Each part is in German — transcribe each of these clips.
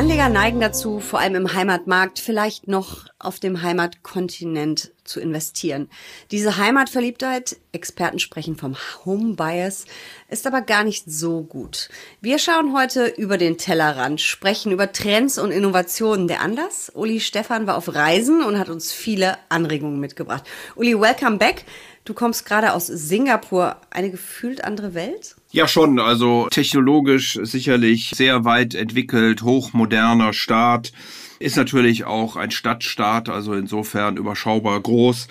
Anleger neigen dazu, vor allem im Heimatmarkt, vielleicht noch auf dem Heimatkontinent zu investieren. Diese Heimatverliebtheit, Experten sprechen vom Home Bias, ist aber gar nicht so gut. Wir schauen heute über den Tellerrand, sprechen über Trends und Innovationen. Der Anlass? Uli Stefan war auf Reisen und hat uns viele Anregungen mitgebracht. Uli, welcome back. Du kommst gerade aus Singapur, eine gefühlt andere Welt? Ja, schon. Also technologisch sicherlich sehr weit entwickelt, hochmoderner Staat. Ist natürlich auch ein Stadtstaat, also insofern überschaubar groß.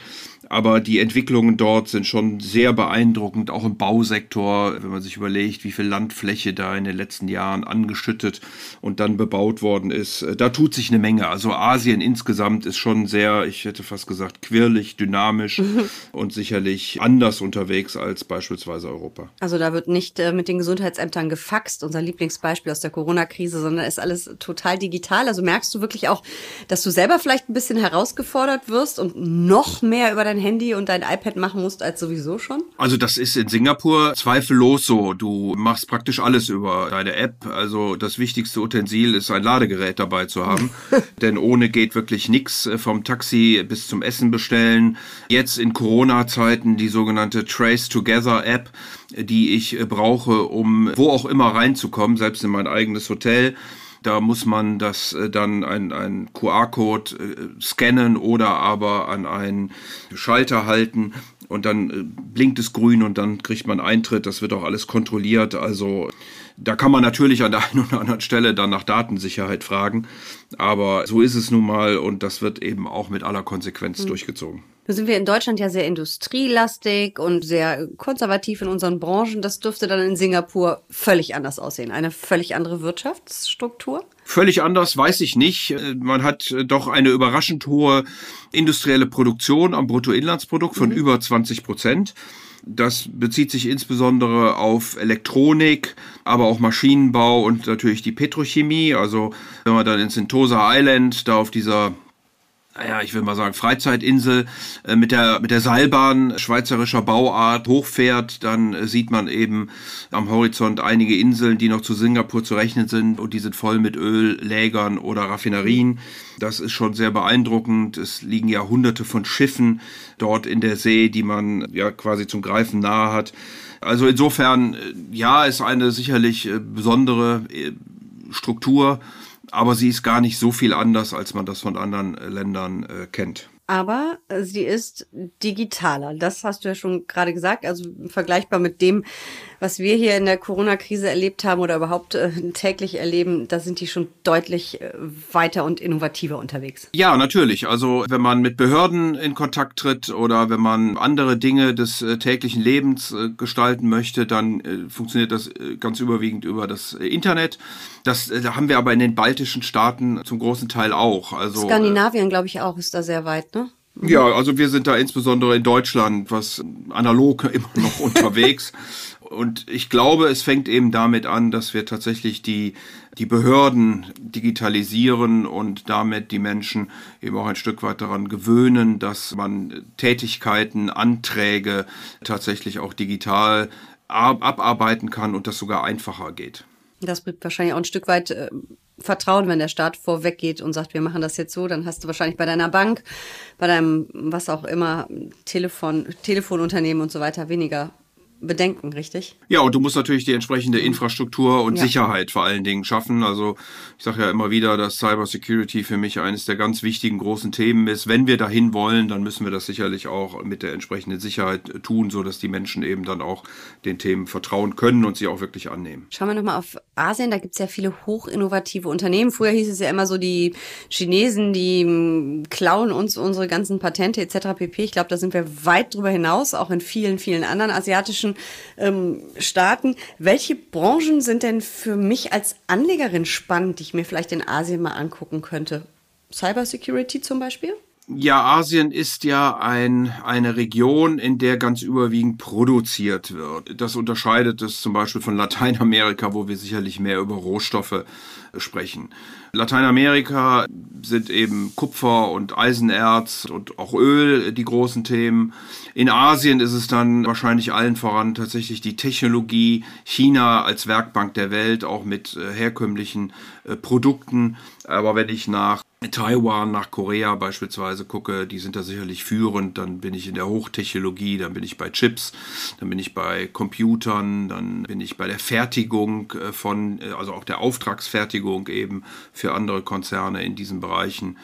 Aber die Entwicklungen dort sind schon sehr beeindruckend, auch im Bausektor, wenn man sich überlegt, wie viel Landfläche da in den letzten Jahren angeschüttet und dann bebaut worden ist. Da tut sich eine Menge. Also Asien insgesamt ist schon sehr, ich hätte fast gesagt, quirlig, dynamisch und sicherlich anders unterwegs als beispielsweise Europa. Also da wird nicht äh, mit den Gesundheitsämtern gefaxt, unser Lieblingsbeispiel aus der Corona-Krise, sondern ist alles total digital. Also merkst du wirklich auch, dass du selber vielleicht ein bisschen herausgefordert wirst und noch mehr über dein Handy und dein iPad machen musst als sowieso schon? Also das ist in Singapur zweifellos so. Du machst praktisch alles über deine App. Also das wichtigste Utensil ist ein Ladegerät dabei zu haben. Denn ohne geht wirklich nichts äh, vom Taxi bis zum Essen bestellen. Jetzt in Corona-Zeiten die sogenannte Trace Together App, die ich äh, brauche, um wo auch immer reinzukommen, selbst in mein eigenes Hotel. Da muss man das äh, dann ein, ein QR-Code äh, scannen oder aber an einen Schalter halten und dann äh, blinkt es grün und dann kriegt man Eintritt. Das wird auch alles kontrolliert. Also da kann man natürlich an der einen oder anderen Stelle dann nach Datensicherheit fragen. Aber so ist es nun mal und das wird eben auch mit aller Konsequenz mhm. durchgezogen. Nun sind wir in Deutschland ja sehr industrielastig und sehr konservativ in unseren Branchen. Das dürfte dann in Singapur völlig anders aussehen. Eine völlig andere Wirtschaftsstruktur? Völlig anders weiß ich nicht. Man hat doch eine überraschend hohe industrielle Produktion am Bruttoinlandsprodukt von mhm. über 20 Prozent. Das bezieht sich insbesondere auf Elektronik, aber auch Maschinenbau und natürlich die Petrochemie. Also wenn man dann in Sentosa Island da auf dieser naja, ich will mal sagen, Freizeitinsel äh, mit der, mit der Seilbahn schweizerischer Bauart hochfährt, dann äh, sieht man eben am Horizont einige Inseln, die noch zu Singapur zu rechnen sind und die sind voll mit Öllägern oder Raffinerien. Das ist schon sehr beeindruckend. Es liegen ja hunderte von Schiffen dort in der See, die man ja quasi zum Greifen nahe hat. Also insofern, äh, ja, ist eine sicherlich besondere Struktur aber sie ist gar nicht so viel anders, als man das von anderen äh, Ländern äh, kennt aber äh, sie ist digitaler. Das hast du ja schon gerade gesagt, also vergleichbar mit dem, was wir hier in der Corona-Krise erlebt haben oder überhaupt äh, täglich erleben, da sind die schon deutlich äh, weiter und innovativer unterwegs. Ja, natürlich. Also wenn man mit Behörden in Kontakt tritt oder wenn man andere Dinge des äh, täglichen Lebens gestalten möchte, dann funktioniert das ganz überwiegend über das Internet. Das haben wir aber in den baltischen Staaten zum großen Teil auch. Also Skandinavien, glaube ich, auch ist da sehr weit, ne? Ja, also wir sind da insbesondere in Deutschland, was analog immer noch unterwegs. Und ich glaube, es fängt eben damit an, dass wir tatsächlich die, die Behörden digitalisieren und damit die Menschen eben auch ein Stück weit daran gewöhnen, dass man Tätigkeiten, Anträge tatsächlich auch digital abarbeiten kann und das sogar einfacher geht. Das bringt wahrscheinlich auch ein Stück weit äh, Vertrauen, wenn der Staat vorweggeht und sagt, wir machen das jetzt so, dann hast du wahrscheinlich bei deiner Bank, bei deinem, was auch immer, Telefon, Telefonunternehmen und so weiter weniger Bedenken, richtig? Ja, und du musst natürlich die entsprechende Infrastruktur und ja. Sicherheit vor allen Dingen schaffen. Also ich sage ja immer wieder, dass Cyber Security für mich eines der ganz wichtigen großen Themen ist. Wenn wir dahin wollen, dann müssen wir das sicherlich auch mit der entsprechenden Sicherheit tun, so dass die Menschen eben dann auch den Themen vertrauen können und sie auch wirklich annehmen. Schauen wir nochmal auf Asien, da gibt es ja viele hochinnovative Unternehmen. Früher hieß es ja immer so, die Chinesen, die hm, klauen uns unsere ganzen Patente etc. pp. Ich glaube, da sind wir weit drüber hinaus, auch in vielen, vielen anderen asiatischen afrikanischen ähm, Staaten. Welche Branchen sind denn für mich als Anlegerin spannend, die ich mir vielleicht in Asien mal angucken könnte? Cybersecurity zum Beispiel? Ja, Asien ist ja ein, eine Region, in der ganz überwiegend produziert wird. Das unterscheidet es zum Beispiel von Lateinamerika, wo wir sicherlich mehr über Rohstoffe sprechen. Lateinamerika sind eben Kupfer und Eisenerz und auch Öl die großen Themen. In Asien ist es dann wahrscheinlich allen voran tatsächlich die Technologie. China als Werkbank der Welt, auch mit äh, herkömmlichen äh, Produkten. Aber wenn ich nach Taiwan, nach Korea beispielsweise gucke, die sind da sicherlich führend, dann bin ich in der Hochtechnologie, dann bin ich bei Chips, dann bin ich bei Computern, dann bin ich bei der Fertigung äh, von, äh, also auch der Auftragsfertigung eben für andere Konzerne in diesen Bereichen.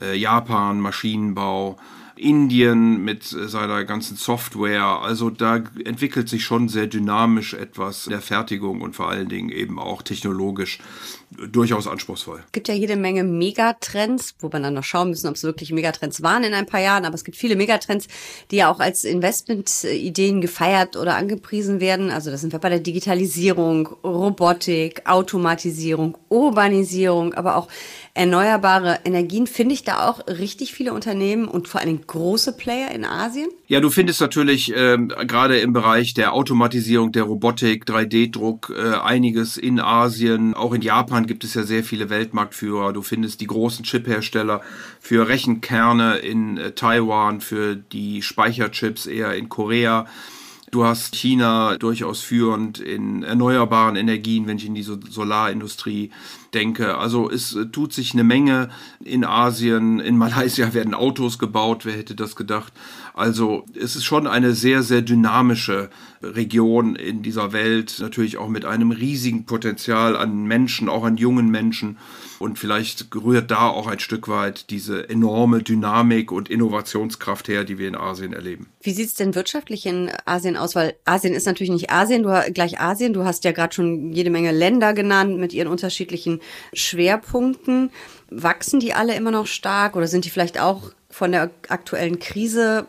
Äh, Japan, Maschinenbau, Indien mit seiner ganzen Software. Also da entwickelt sich schon sehr dynamisch etwas der Fertigung und vor allen Dingen eben auch technologisch durchaus anspruchsvoll. Es gibt ja jede Menge Megatrends, wo wir dann noch schauen müssen, ob es wirklich Megatrends waren in ein paar Jahren. Aber es gibt viele Megatrends, die ja auch als Investmentideen gefeiert oder angepriesen werden. Also das sind wir bei der Digitalisierung, Robotik, Automatisierung, Urbanisierung, aber auch erneuerbare Energien. Finde ich da auch richtig viele Unternehmen und vor allem große Player in Asien? Ja, du findest natürlich ähm, gerade im Bereich der Automatisierung, der Robotik, 3D-Druck äh, einiges in Asien. Auch in Japan gibt es ja sehr viele Weltmarktführer. Du findest die großen Chiphersteller für Rechenkerne in äh, Taiwan, für die Speicherchips eher in Korea. Du hast China durchaus führend in erneuerbaren Energien, wenn ich in die Solarindustrie denke. Also es äh, tut sich eine Menge in Asien. In Malaysia werden Autos gebaut. Wer hätte das gedacht? Also es ist schon eine sehr, sehr dynamische Region in dieser Welt. Natürlich auch mit einem riesigen Potenzial an Menschen, auch an jungen Menschen. Und vielleicht rührt da auch ein Stück weit diese enorme Dynamik und Innovationskraft her, die wir in Asien erleben. Wie sieht es denn wirtschaftlich in Asien aus? Weil Asien ist natürlich nicht Asien, du gleich Asien. Du hast ja gerade schon jede Menge Länder genannt mit ihren unterschiedlichen Schwerpunkten. Wachsen die alle immer noch stark oder sind die vielleicht auch von der aktuellen Krise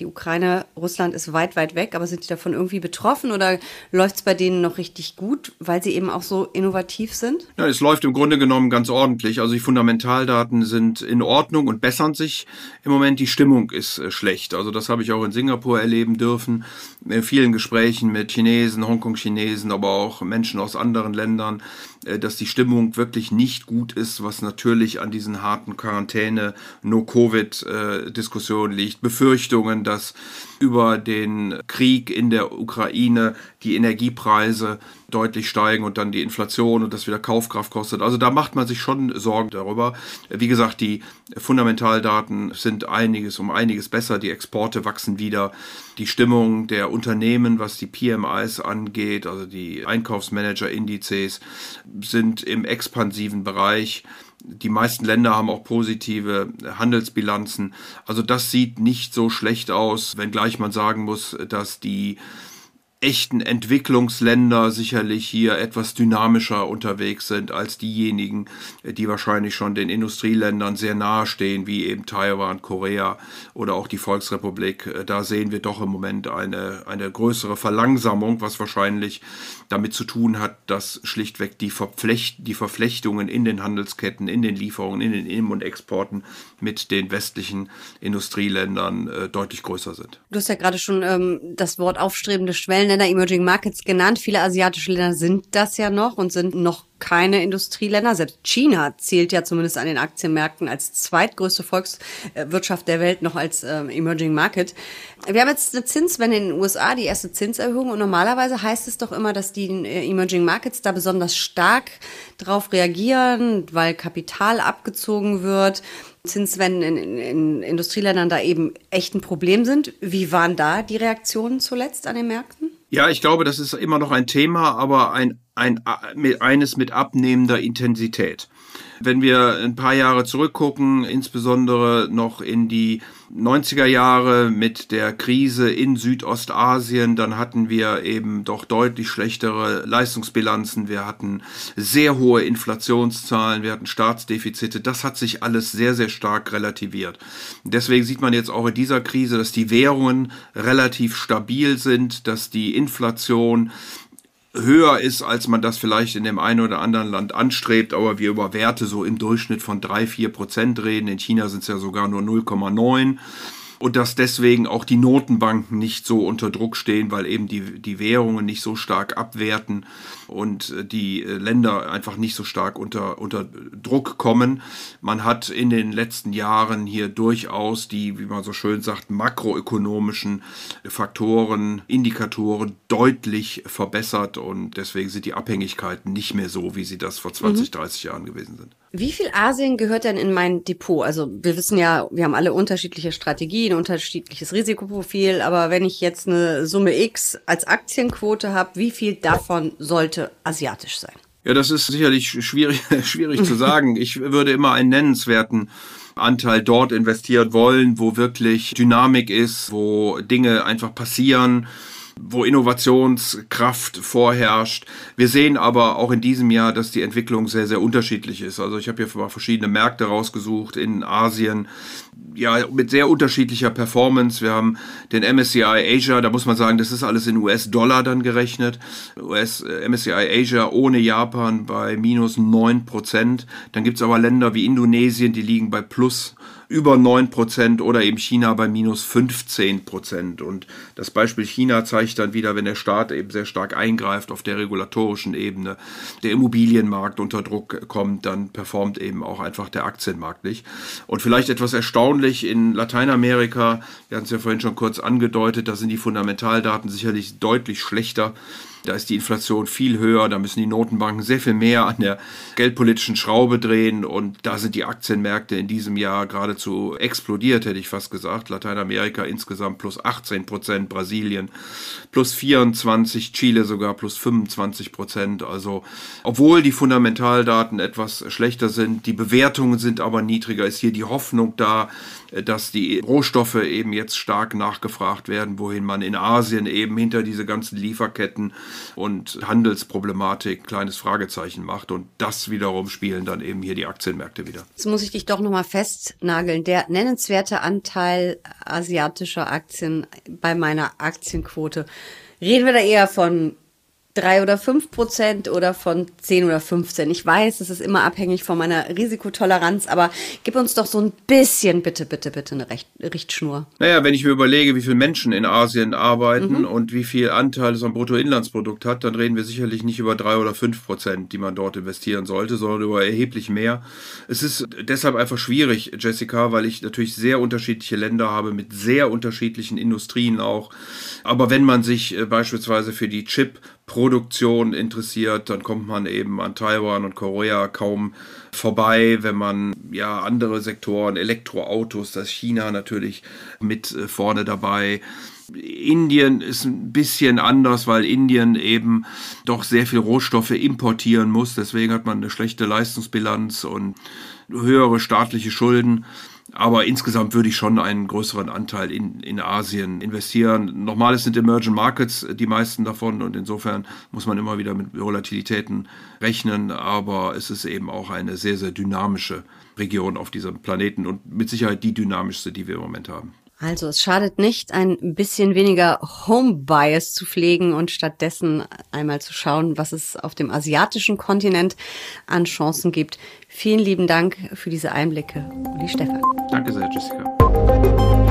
die Ukraine, Russland ist weit, weit weg, aber sind die davon irgendwie betroffen oder läuft es bei denen noch richtig gut, weil sie eben auch so innovativ sind? Ja, es läuft im Grunde genommen ganz ordentlich. Also die Fundamentaldaten sind in Ordnung und bessern sich. Im Moment die Stimmung ist äh, schlecht. Also das habe ich auch in Singapur erleben dürfen. In vielen Gesprächen mit Chinesen, Hongkong-Chinesen, aber auch Menschen aus anderen Ländern äh, dass die Stimmung wirklich nicht gut ist, was natürlich an diesen harten Quarantäne, No-Covid-Diskussionen liegt. Befürchtungen, dass über den Krieg in der Ukraine die Energiepreise deutlich steigen und dann die Inflation und das wieder Kaufkraft kostet. Also da macht man sich schon Sorgen darüber. Wie gesagt, die Fundamentaldaten sind einiges um einiges besser. Die Exporte wachsen wieder. Die Stimmung der Unternehmen, was die PMIs angeht, also die Einkaufsmanager-Indizes, sind im expansiven Bereich. Die meisten Länder haben auch positive Handelsbilanzen. Also das sieht nicht so schlecht aus, wenngleich man sagen muss, dass die echten Entwicklungsländer sicherlich hier etwas dynamischer unterwegs sind als diejenigen, die wahrscheinlich schon den Industrieländern sehr nahe stehen, wie eben Taiwan, Korea oder auch die Volksrepublik. Da sehen wir doch im Moment eine, eine größere Verlangsamung, was wahrscheinlich damit zu tun hat, dass schlichtweg die, Verflecht, die Verflechtungen in den Handelsketten, in den Lieferungen, in den Innen- und Exporten mit den westlichen Industrieländern äh, deutlich größer sind. Du hast ja gerade schon ähm, das Wort aufstrebende Schwellenländer, Emerging Markets genannt. Viele asiatische Länder sind das ja noch und sind noch keine Industrieländer. Selbst China zählt ja zumindest an den Aktienmärkten als zweitgrößte Volkswirtschaft der Welt noch als äh, Emerging Market. Wir haben jetzt eine Zinswende in den USA, die erste Zinserhöhung. Und normalerweise heißt es doch immer, dass die äh, Emerging Markets da besonders stark drauf reagieren, weil Kapital abgezogen wird. Zinswenden in, in, in Industrieländern da eben echt ein Problem sind. Wie waren da die Reaktionen zuletzt an den Märkten? Ja, ich glaube, das ist immer noch ein Thema, aber ein, ein, eines mit abnehmender Intensität. Wenn wir ein paar Jahre zurückgucken, insbesondere noch in die 90er Jahre mit der Krise in Südostasien, dann hatten wir eben doch deutlich schlechtere Leistungsbilanzen. Wir hatten sehr hohe Inflationszahlen, wir hatten Staatsdefizite. Das hat sich alles sehr, sehr stark relativiert. Deswegen sieht man jetzt auch in dieser Krise, dass die Währungen relativ stabil sind, dass die Inflation höher ist, als man das vielleicht in dem einen oder anderen Land anstrebt, aber wir über Werte so im Durchschnitt von drei vier Prozent reden. In China sind es ja sogar nur 0,9 und dass deswegen auch die Notenbanken nicht so unter Druck stehen, weil eben die, die Währungen nicht so stark abwerten und äh, die äh, Länder einfach nicht so stark unter, unter Druck kommen. Man hat in den letzten Jahren hier durchaus die, wie man so schön sagt, makroökonomischen Faktoren, Indikatoren deutlich verbessert und deswegen sind die Abhängigkeiten nicht mehr so, wie sie das vor 20, mhm. 30 Jahren gewesen sind. Wie viel Asien gehört denn in mein Depot? Also wir wissen ja, wir haben alle unterschiedliche Strategien, unterschiedliches Risikoprofil, aber wenn ich jetzt eine Summe X als Aktienquote habe, wie viel davon sollte asiatisch sein? Ja, das ist sicherlich schwierig, schwierig zu sagen. Ich würde immer einen nennenswerten Anteil dort investieren wollen, wo wirklich Dynamik ist, wo Dinge einfach passieren, wo Innovationskraft vorherrscht. Wir sehen aber auch in diesem Jahr, dass die Entwicklung sehr, sehr unterschiedlich ist. Also ich habe hier mal verschiedene Märkte rausgesucht in Asien, ja, mit sehr unterschiedlicher Performance. Wir haben den MSCI Asia, da muss man sagen, das ist alles in US-Dollar dann gerechnet. US, äh, MSCI Asia ohne Japan bei minus neun Prozent. Dann gibt's aber Länder wie Indonesien, die liegen bei plus über 9% oder eben China bei minus 15%. Und das Beispiel China zeigt dann wieder, wenn der Staat eben sehr stark eingreift auf der regulatorischen Ebene, der Immobilienmarkt unter Druck kommt, dann performt eben auch einfach der Aktienmarkt nicht. Und vielleicht etwas erstaunlich in Lateinamerika, wir hatten es ja vorhin schon kurz angedeutet, da sind die Fundamentaldaten sicherlich deutlich schlechter da ist die Inflation viel höher, da müssen die Notenbanken sehr viel mehr an der geldpolitischen Schraube drehen und da sind die Aktienmärkte in diesem Jahr geradezu explodiert, hätte ich fast gesagt. Lateinamerika insgesamt plus 18 Prozent, Brasilien plus 24, Chile sogar plus 25 Prozent. Also obwohl die Fundamentaldaten etwas schlechter sind, die Bewertungen sind aber niedriger, ist hier die Hoffnung da, dass die Rohstoffe eben jetzt stark nachgefragt werden, wohin man in Asien eben hinter diese ganzen Lieferketten und Handelsproblematik kleines Fragezeichen macht. Und das wiederum spielen dann eben hier die Aktienmärkte wieder. Jetzt muss ich dich doch nochmal festnageln. Der nennenswerte Anteil asiatischer Aktien bei meiner Aktienquote. Reden wir da eher von drei oder fünf Prozent oder von zehn oder 15. Ich weiß, es ist immer abhängig von meiner Risikotoleranz, aber gib uns doch so ein bisschen, bitte, bitte, bitte eine Recht, Richtschnur. Naja, wenn ich mir überlege, wie viele Menschen in Asien arbeiten mhm. und wie viel Anteil es am Bruttoinlandsprodukt hat, dann reden wir sicherlich nicht über drei oder fünf Prozent, die man dort investieren sollte, sondern über erheblich mehr. Es ist deshalb einfach schwierig, Jessica, weil ich natürlich sehr unterschiedliche Länder habe mit sehr unterschiedlichen Industrien auch. Aber wenn man sich äh, beispielsweise für die Chip Produktion interessiert, dann kommt man eben an Taiwan und Korea kaum vorbei. Wenn man ja andere Sektoren, Elektroautos, das China natürlich mit äh, vorne dabei. Indien ist ein bisschen anders, weil Indien eben doch sehr viel Rohstoffe importieren muss. Deswegen hat man eine schlechte Leistungsbilanz und höhere staatliche Schulden. Aber insgesamt würde ich schon einen größeren Anteil in, in Asien investieren. Nochmal, es sind Emerging Markets die meisten davon und insofern muss man immer wieder mit Volatilitäten rechnen. Aber es ist eben auch eine sehr, sehr dynamische Region auf diesem Planeten und mit Sicherheit die dynamischste, die wir im Moment haben. Also es schadet nicht, ein bisschen weniger Home Bias zu pflegen und stattdessen einmal zu schauen, was es auf dem asiatischen Kontinent an Chancen gibt. Vielen lieben Dank für diese Einblicke, Uli Stefan. Danke sehr, Jessica.